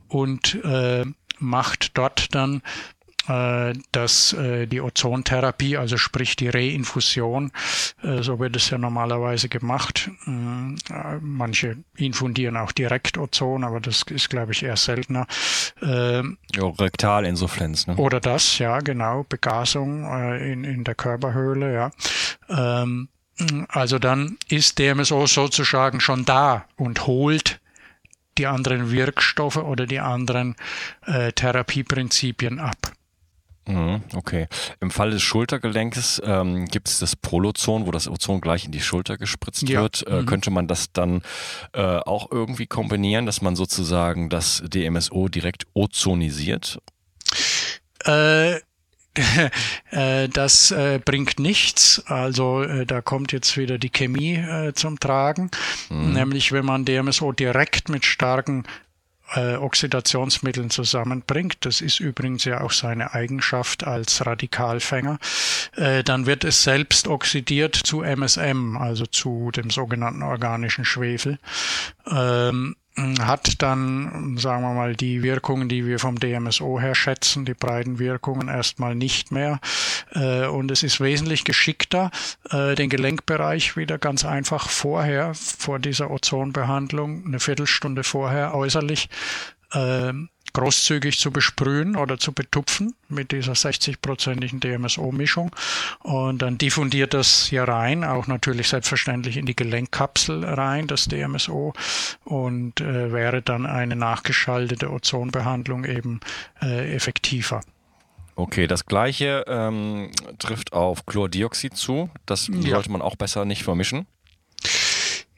und äh, macht dort dann dass äh, die Ozontherapie, also sprich die Reinfusion, äh, so wird es ja normalerweise gemacht. Manche infundieren auch direkt Ozon, aber das ist, glaube ich, eher seltener. Ähm, ja, Rektalinsuffizienz. Ne? Oder das, ja, genau, Begasung in, in der Körperhöhle, ja. Ähm, also dann ist DMSO sozusagen schon da und holt die anderen Wirkstoffe oder die anderen äh, Therapieprinzipien ab. Mhm, okay. Im Fall des Schultergelenkes ähm, gibt es das Prolozon, wo das Ozon gleich in die Schulter gespritzt ja. wird. Äh, mhm. Könnte man das dann äh, auch irgendwie kombinieren, dass man sozusagen das DMSO direkt ozonisiert? Äh, äh das äh, bringt nichts. Also äh, da kommt jetzt wieder die Chemie äh, zum Tragen. Mhm. Nämlich wenn man DMSO direkt mit starken äh, Oxidationsmitteln zusammenbringt, das ist übrigens ja auch seine Eigenschaft als Radikalfänger, äh, dann wird es selbst oxidiert zu MSM, also zu dem sogenannten organischen Schwefel. Ähm, hat dann, sagen wir mal, die Wirkungen, die wir vom DMSO her schätzen, die breiten Wirkungen erstmal nicht mehr. Äh, und es ist wesentlich geschickter, äh, den Gelenkbereich wieder ganz einfach vorher, vor dieser Ozonbehandlung, eine Viertelstunde vorher äußerlich ähm, großzügig zu besprühen oder zu betupfen mit dieser 60-prozentigen DMSO-Mischung. Und dann diffundiert das hier rein, auch natürlich selbstverständlich in die Gelenkkapsel rein, das DMSO, und äh, wäre dann eine nachgeschaltete Ozonbehandlung eben äh, effektiver. Okay, das gleiche ähm, trifft auf Chlordioxid zu. Das ja. sollte man auch besser nicht vermischen.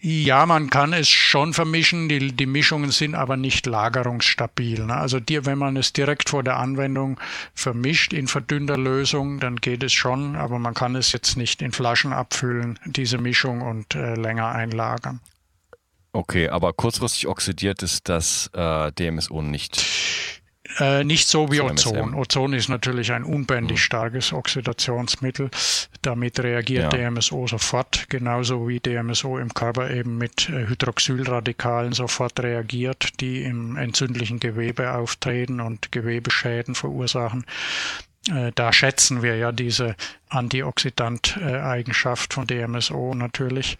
Ja, man kann es schon vermischen, die, die Mischungen sind aber nicht lagerungsstabil. Ne? Also die, wenn man es direkt vor der Anwendung vermischt in verdünnter Lösung, dann geht es schon, aber man kann es jetzt nicht in Flaschen abfüllen, diese Mischung und äh, länger einlagern. Okay, aber kurzfristig oxidiert ist das äh, DMSO nicht. Äh, nicht so wie Ozon. Ozon ist natürlich ein unbändig mhm. starkes Oxidationsmittel. Damit reagiert ja. DMSO sofort, genauso wie DMSO im Körper eben mit äh, Hydroxylradikalen sofort reagiert, die im entzündlichen Gewebe auftreten und Gewebeschäden verursachen. Äh, da schätzen wir ja diese Antioxidant-Eigenschaft von DMSO natürlich.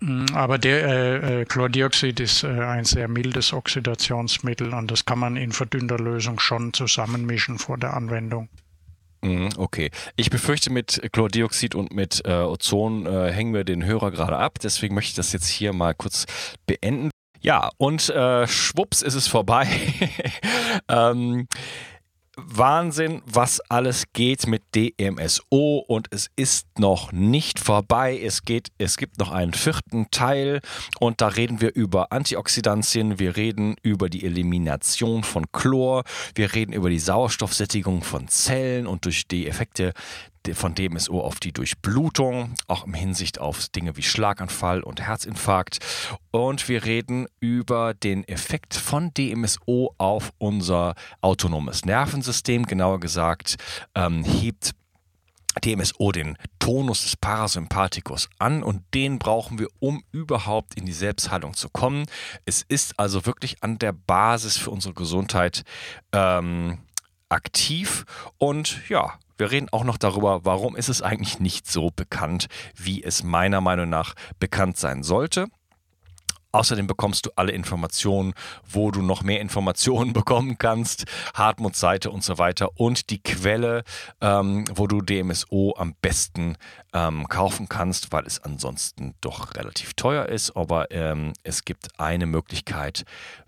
Mm, aber der äh, äh, Chlordioxid ist äh, ein sehr mildes Oxidationsmittel und das kann man in verdünnter Lösung schon zusammenmischen vor der Anwendung. Mm, okay. Ich befürchte, mit Chlordioxid und mit äh, Ozon äh, hängen wir den Hörer gerade ab. Deswegen möchte ich das jetzt hier mal kurz beenden. Ja, und schwupps ist es vorbei. ähm, Wahnsinn, was alles geht mit DMSO und es ist noch nicht vorbei. Es geht, es gibt noch einen vierten Teil und da reden wir über Antioxidantien, wir reden über die Elimination von Chlor, wir reden über die Sauerstoffsättigung von Zellen und durch die Effekte von DMSO auf die Durchblutung, auch im Hinsicht auf Dinge wie Schlaganfall und Herzinfarkt. Und wir reden über den Effekt von DMSO auf unser autonomes Nervensystem. Genauer gesagt, ähm, hebt DMSO den Tonus des Parasympathikus an und den brauchen wir, um überhaupt in die Selbstheilung zu kommen. Es ist also wirklich an der Basis für unsere Gesundheit ähm, aktiv und ja, wir reden auch noch darüber, warum ist es eigentlich nicht so bekannt, wie es meiner Meinung nach bekannt sein sollte. Außerdem bekommst du alle Informationen, wo du noch mehr Informationen bekommen kannst, Hartmuts Seite und so weiter und die Quelle, ähm, wo du DMSO am besten ähm, kaufen kannst, weil es ansonsten doch relativ teuer ist. Aber ähm, es gibt eine Möglichkeit,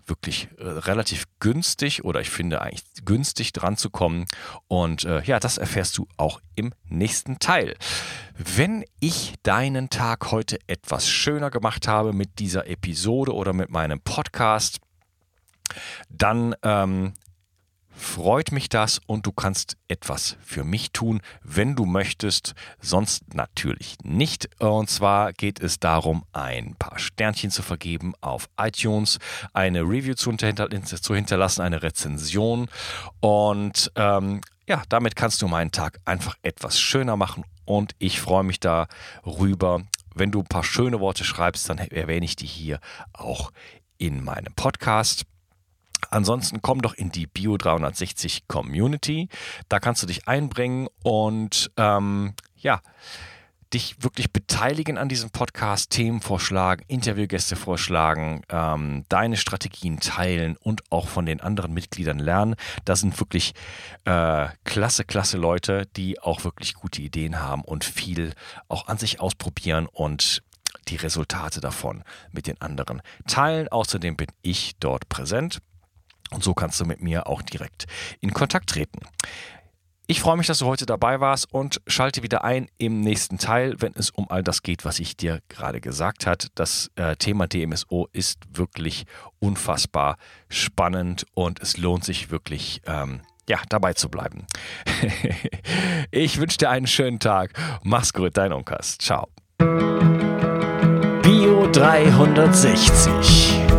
wirklich äh, relativ günstig oder ich finde eigentlich günstig dran zu kommen. Und äh, ja, das erfährst du auch im nächsten Teil. Wenn ich deinen Tag heute etwas schöner gemacht habe mit dieser Episode oder mit meinem Podcast, dann ähm, freut mich das und du kannst etwas für mich tun, wenn du möchtest, sonst natürlich nicht. Und zwar geht es darum, ein paar Sternchen zu vergeben auf iTunes, eine Review zu, hinter zu hinterlassen, eine Rezension und ähm, ja, damit kannst du meinen Tag einfach etwas schöner machen und ich freue mich darüber. Wenn du ein paar schöne Worte schreibst, dann erwähne ich die hier auch in meinem Podcast. Ansonsten komm doch in die Bio 360 Community. Da kannst du dich einbringen und ähm, ja, dich wirklich beteiligen an diesem Podcast, Themen vorschlagen, Interviewgäste vorschlagen, ähm, deine Strategien teilen und auch von den anderen Mitgliedern lernen. Das sind wirklich äh, klasse, klasse Leute, die auch wirklich gute Ideen haben und viel auch an sich ausprobieren und die Resultate davon mit den anderen teilen. Außerdem bin ich dort präsent. Und so kannst du mit mir auch direkt in Kontakt treten. Ich freue mich, dass du heute dabei warst und schalte wieder ein im nächsten Teil, wenn es um all das geht, was ich dir gerade gesagt habe. Das äh, Thema DMSO ist wirklich unfassbar spannend und es lohnt sich wirklich, ähm, ja, dabei zu bleiben. ich wünsche dir einen schönen Tag. Mach's gut, dein Unkas. Ciao. Bio 360